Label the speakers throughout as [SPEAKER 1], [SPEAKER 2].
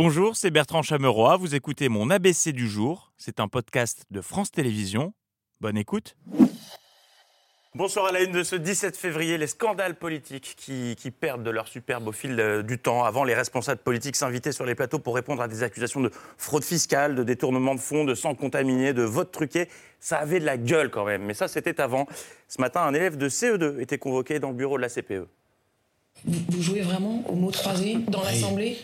[SPEAKER 1] Bonjour, c'est Bertrand Chameroy. Vous écoutez mon ABC du jour. C'est un podcast de France Télévisions. Bonne écoute. Bonsoir à la une de ce 17 février, les scandales politiques qui, perdent de leur superbe au fil euh, du temps. Avant, les responsables politiques s'invitaient sur les plateaux pour répondre à des accusations de fraude fiscale, de détournement de fonds, de sang contaminé, de vote truqué. Ça avait de la gueule quand même, mais ça c'était avant. Ce matin, un élève de CE2 était convoqué dans le bureau de la CPE.
[SPEAKER 2] Vous, vous jouez vraiment au mot croisé dans l'Assemblée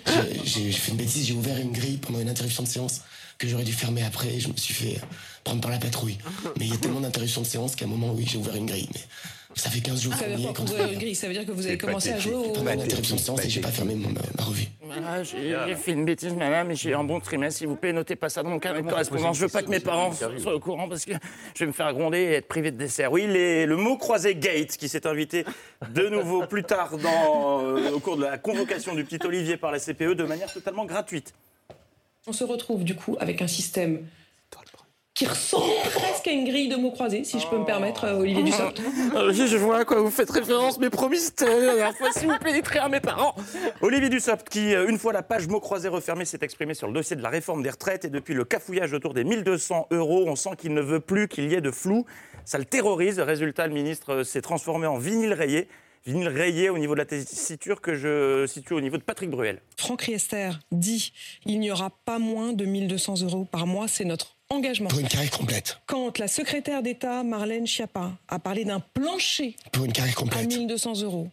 [SPEAKER 3] J'ai fait une bêtise, j'ai ouvert une grille pendant une interruption de séance que j'aurais dû fermer après. Je me suis fait prendre par la patrouille. Mais il y a tellement d'interruptions de séance qu'à un moment, oui, j'ai ouvert une grille. Mais ça fait 15 jours
[SPEAKER 2] Ça veut avez une grille Ça veut dire que vous avez commencé à jouer au...
[SPEAKER 3] Pendant une interruption de séance et j'ai pas fermé mon- ma, ma revue.
[SPEAKER 4] Voilà, j'ai fait une bêtise, madame, et j'ai un bon trimestre. S'il vous plaît, notez pas ça dans mon carnet de correspondance. Je veux pas que mes parents soient au courant parce que je vais me faire gronder et être privé de dessert.
[SPEAKER 1] Oui, les- le mot croisé Gate qui s'est invité de nouveau plus tard dans, euh, au cours de la convocation du petit Olivier par la CPE de manière totalement gratuite.
[SPEAKER 2] On se retrouve du coup avec un système qui ressemble presque à une grille de mots croisés, si je peux me permettre, euh, Olivier Dussopt.
[SPEAKER 4] Olivier, je vois à quoi vous faites référence, mais promis, c'était la dernière fois, s'il vous plaît, à mes parents.
[SPEAKER 1] Olivier Dussopt, qui, euh, une fois la page mot croisé refermée, s'est exprimé sur le dossier de la réforme des retraites. Et depuis le cafouillage autour des 1200 euros, on sent qu'il ne veut plus qu'il y ait de flou. Ça le terrorise. Résultat, le ministre euh, s'est transformé en vinyle rayé. Vinyle rayé au niveau de la tessiture que je situe au niveau de Patrick Bruel.
[SPEAKER 2] Franck Riester dit il n'y aura pas moins de 1200 euros par mois, c'est notre engagement.
[SPEAKER 3] Pour une carrière complète.
[SPEAKER 2] Quand la secrétaire d'État, Marlène Schiappa, a parlé d'un plancher
[SPEAKER 3] Pour une carrière
[SPEAKER 2] à
[SPEAKER 3] complète.
[SPEAKER 2] 1200 euros,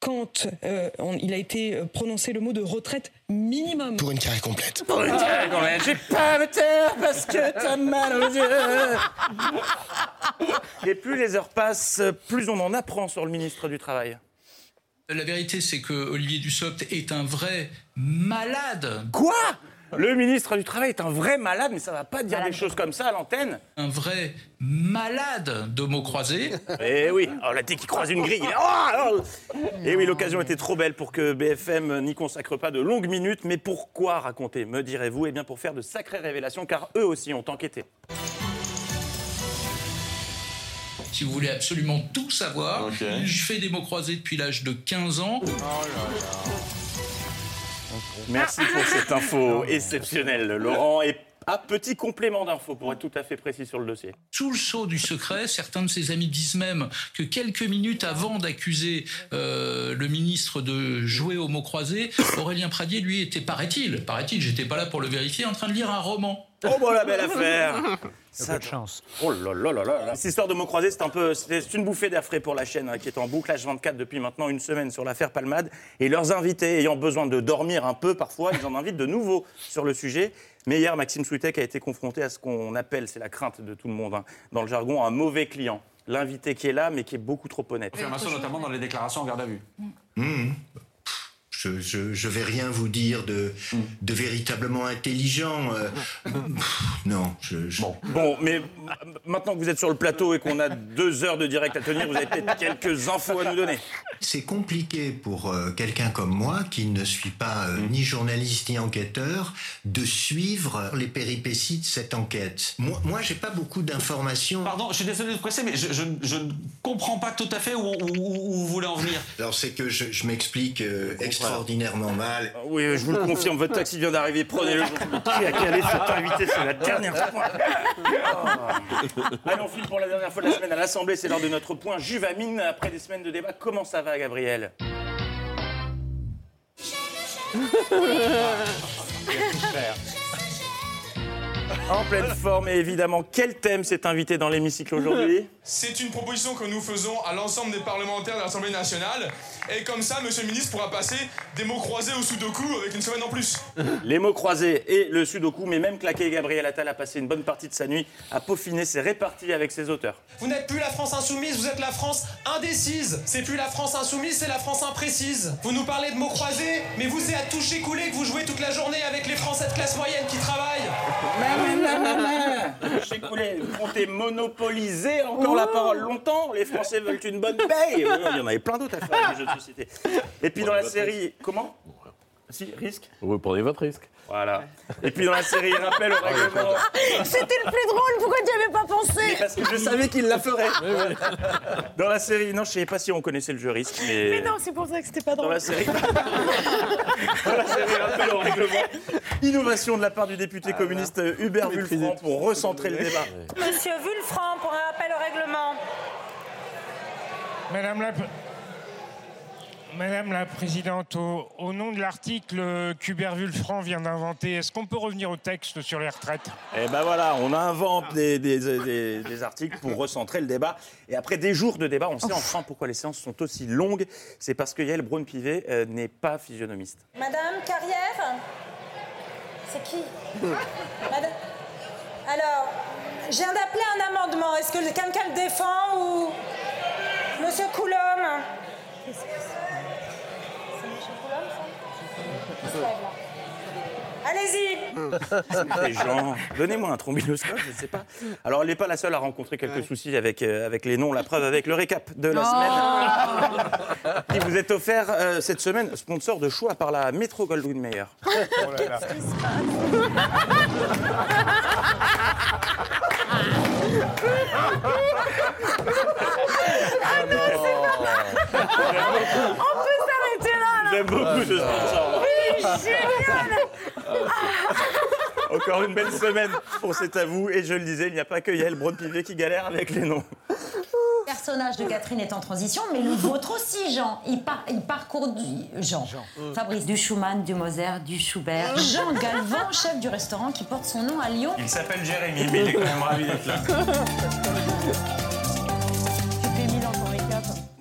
[SPEAKER 2] quand euh, on- il a été euh, prononcé le mot de retraite minimum,
[SPEAKER 3] Pour une carrière complète.
[SPEAKER 4] Pour une carrière complète, J'ai pas à me taire parce que t'as mal aux yeux.
[SPEAKER 1] Et plus les heures passent, plus on en apprend sur le ministre du Travail.
[SPEAKER 5] La vérité, c'est que Olivier Dussopt est un vrai malade,
[SPEAKER 1] Quoi? Le ministre du Travail est un vrai malade, mais ça va pas dire des choses comme ça à l'antenne.
[SPEAKER 5] un vrai malade de mots croisés.
[SPEAKER 1] Eh oui, oh, là, dès qu'il croise une grille, il est... Oh, oh Eh oui, l'occasion était trop belle pour que BFM n'y consacre pas de longues minutes. Mais pourquoi raconter, me direz-vous Eh bien, pour faire de sacrées révélations, car eux aussi ont enquêté.
[SPEAKER 5] Si vous voulez absolument tout savoir, je fais des mots croisés depuis l'âge de 15 ans.
[SPEAKER 1] Merci pour cette info exceptionnelle, Laurent. Et à petit complément d'info, pour être tout à fait précis sur le dossier.
[SPEAKER 5] Sous le sceau du secret, certains de ses amis disent même que quelques minutes avant d'accuser euh, le ministre de jouer aux mots croisés, Aurélien Pradier, lui, était, paraît-il, paraît-il, j'étais pas là pour le vérifier, en train de lire un roman.
[SPEAKER 1] Oh, bah la belle affaire Ça,
[SPEAKER 6] de chance.
[SPEAKER 1] Oh là là là là. Cette histoire de mots croisés, c'est un peu, c'est une bouffée d'air frais pour la chaîne hein, qui est en boucle H24 depuis maintenant une semaine sur l'affaire Palmade. Et leurs invités, ayant besoin de dormir un peu parfois, ils en invitent de nouveau sur le sujet. Mais hier, Maxime Souitek a été confronté à ce qu'on appelle, c'est la crainte de tout le monde, hein, dans le jargon, un mauvais client. L'invité qui est là, mais qui est beaucoup trop honnête.
[SPEAKER 6] Confirmation notamment dans les déclarations en garde à vue.
[SPEAKER 7] Je, je, je vais rien vous dire de, véritablement intelligent. euh, non, je, je-
[SPEAKER 1] Bon, mais maintenant que vous êtes sur le plateau et qu'on a deux heures de direct à tenir, vous avez peut-être quelques infos à nous donner.
[SPEAKER 7] C'est compliqué pour euh, quelqu'un comme moi, qui ne suis pas euh, ni journaliste ni enquêteur, de suivre les péripéties de cette enquête. Moi, moi j'ai pas beaucoup d'informations.
[SPEAKER 6] Pardon, je suis désolé de vous presser, mais je, je- je ne comprends pas tout à fait où, où- où- où vous voulez en venir.
[SPEAKER 7] Alors c'est que je, je m'explique euh, extraordinaèrement mal.
[SPEAKER 1] Oui, je vous le confirme, votre taxi vient d'arriver, prenez-le. Qui a calé cet invité C'est la dernière fois. Oh. Allez, on file pour la dernière fois de la semaine à l'Assemblée, c'est l'heure de notre point Juvamine. Après des semaines de débat, comment ça va, Gabriel? En pleine forme, et évidemment, quel thème s'est invité dans l'hémicycle aujourd'hui?
[SPEAKER 8] C'est une proposition que nous faisons à l'ensemble des parlementaires de l'Assemblée nationale. Et comme ça, monsieur le ministre pourra passer des mots croisés au sudoku avec une semaine en plus.
[SPEAKER 1] Les mots croisés et le sudoku, mais même claqué, Gabriel Attal a passé une bonne partie de sa nuit à peaufiner ses réparties avec ses auteurs.
[SPEAKER 9] Vous n'êtes plus la France insoumise, vous êtes la France indécise. C'est plus la France insoumise, c'est la France imprécise. Vous nous parlez de mots croisés, mais vous c'est à toucher couler que vous jouez toute la journée avec les Français de classe moyenne qui travaillent.
[SPEAKER 1] Chez Coulet, vous comptez monopoliser encore la parole longtemps. Les Français veulent une bonne paye. Il y en avait plein d'autres à faire, les jeux de société. Et puis dans la série... Comment? Si, risque
[SPEAKER 10] Vous prenez votre risque.
[SPEAKER 1] Voilà. Et puis dans la série Rappel au règlement...
[SPEAKER 11] C'était le plus drôle, pourquoi tu n'y avais pas pensé
[SPEAKER 1] Parce que je savais qu'il la ferait Dans la série... Non, je ne savais pas si on connaissait le jeu risque, mais...
[SPEAKER 11] Mais non, c'est pour ça que c'était pas
[SPEAKER 1] Dans
[SPEAKER 11] drôle.
[SPEAKER 1] la série... Voilà, c'est un rappel au règlement. Innovation de la part du député communiste Hubert Wulfranc pour recentrer le débat.
[SPEAKER 11] Monsieur Vulfranc pour un rappel au règlement.
[SPEAKER 10] Madame la, Madame la Présidente, au, au nom de l'article qu'Hubert Vulfranc vient d'inventer, est-ce qu'on peut revenir au texte sur les retraites?
[SPEAKER 1] Et ben voilà, on invente des, des- des- des articles pour recentrer le débat. Et après des jours de débat, on sait enfin pourquoi les séances sont aussi longues. C'est parce que Yael Braun-Pivet euh, n'est pas physionomiste.
[SPEAKER 11] Madame Carrière? C'est qui? Madame- Alors, je viens d'appeler un amendement. Est-ce que quelqu'un le défend ou. Monsieur Coulombe Allez-y
[SPEAKER 1] Les gens, donnez-moi un trombinoscope, je ne sais pas. Alors, elle n'est pas la seule à rencontrer quelques soucis avec, euh, avec les noms. La preuve avec le récap de la semaine qui vous est offert euh, cette semaine, sponsor de choix par la Metro Goldwyn Mayer.
[SPEAKER 11] On peut s'arrêter là, là
[SPEAKER 1] J'aime beaucoup ce sponsor.
[SPEAKER 11] Génial
[SPEAKER 1] Encore une belle semaine pour C'est à vous. Et je le disais, il n'y a pas que Yael Braun-Pivet qui galère avec les noms.
[SPEAKER 12] Le personnage de Catherine est en transition, mais le vôtre aussi, Jean. Il, par- il parcourt du... Jean. Fabrice du Schumann, du Moser, du Schubert. Jean Galvan, chef du restaurant qui porte son nom à Lyon.
[SPEAKER 1] Il s'appelle Jérémy, mais il est quand même ravi d'être là.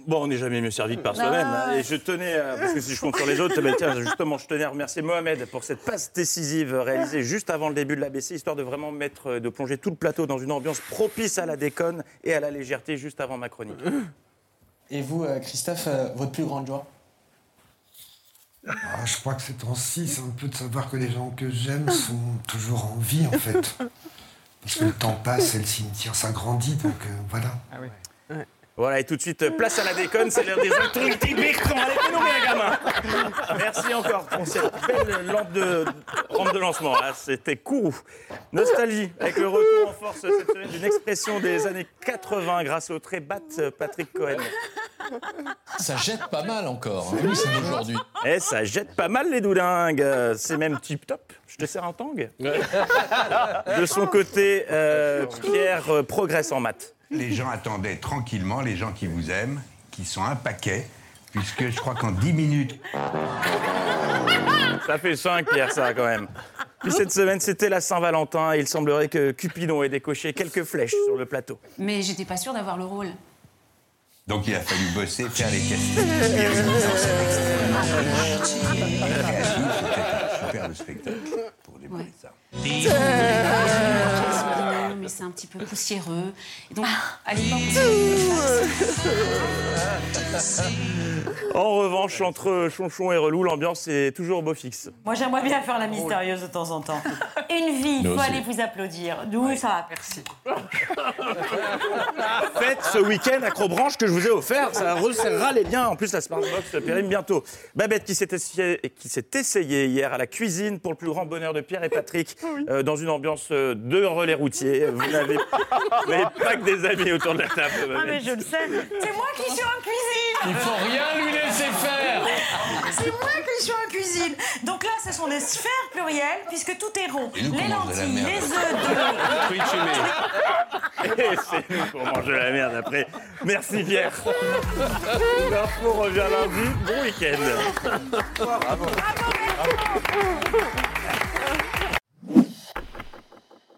[SPEAKER 1] Bon, on n'est jamais mieux servi que par soi-même. hein. Et je tenais, euh, parce que si je compte sur les autres, ben, tiens, justement, je tenais à remercier Mohamed pour cette passe décisive réalisée juste avant le début de l'ABC, histoire de vraiment mettre, de plonger tout le plateau dans une ambiance propice à la déconne et à la légèreté juste avant ma chronique.
[SPEAKER 13] Et vous, euh, Christophe, euh, votre plus grande joie?
[SPEAKER 14] Ah, je crois que ces temps-ci, c'est un peu de savoir que les gens que j'aime sont toujours en vie, en fait. Parce que le temps passe et le cimetière s'agrandit, donc euh, voilà.
[SPEAKER 1] Voilà, et tout de suite, euh, place à la déconne, c'est l'heure des autorités Bertrand. Allez, rire, gamin Merci encore pour cette belle lampe de, de lancement. C'était cool. Nostalgie, avec le retour en force cette semaine d'une expression des années 80 grâce au très bat euh, Patrick Cohen.
[SPEAKER 5] Ça jette pas mal encore, hein, c'est d'aujourd'hui.
[SPEAKER 1] Et ça jette pas mal les doudingues. C'est même tip top. Je te sers un tang. De son côté, euh, Pierre euh, progresse en maths.
[SPEAKER 15] Les gens attendaient tranquillement, les gens qui vous aiment, qui sont un paquet, puisque je crois qu'en 10 minutes,
[SPEAKER 1] Ça fait 5, Pierre, ça, quand même. Puis cette semaine, c'était la Saint-Valentin et il semblerait que Cupidon ait décoché quelques flèches sur le plateau.
[SPEAKER 16] Mais j'étais pas sûre d'avoir le rôle.
[SPEAKER 15] Donc il a fallu bosser, faire les castings. Extrêmement c'était super le spectacle pour démarrer ça.
[SPEAKER 16] Mais c'est un petit peu poussiéreux. Et donc, à savait
[SPEAKER 1] En revanche, entre Chonchon et Relou, l'ambiance est toujours beau fixe.
[SPEAKER 12] Moi, j'aimerais bien faire la mystérieuse de temps en temps. Une vie,
[SPEAKER 1] Nous
[SPEAKER 12] faut
[SPEAKER 1] aussi.
[SPEAKER 12] aller vous applaudir. D'où ça va, merci.
[SPEAKER 1] Faites ce week-end Acrobranche que je vous ai offert, ça resserrera les liens. En plus, la Smartbox périme bientôt. Babette qui s'est essayée, qui s'est essayée hier à la cuisine pour le plus grand bonheur de Pierre et Patrick, euh, dans une ambiance euh, de relais routiers. Vous n'avez pas que des amis autour de la table.
[SPEAKER 12] Ah, mais je le sais. C'est moi qui suis en cuisine.
[SPEAKER 5] Il faut rien lui laisser faire.
[SPEAKER 12] C'est moi qui suis en cuisine. Donc là, ce sont des sphères plurielles, puisque tout est rond. Les lentilles, les œufs de...
[SPEAKER 1] Et c'est nous qu'on mange de la merde après. Merci Pierre. L'info revient lundi. Bon week-end. Bravo.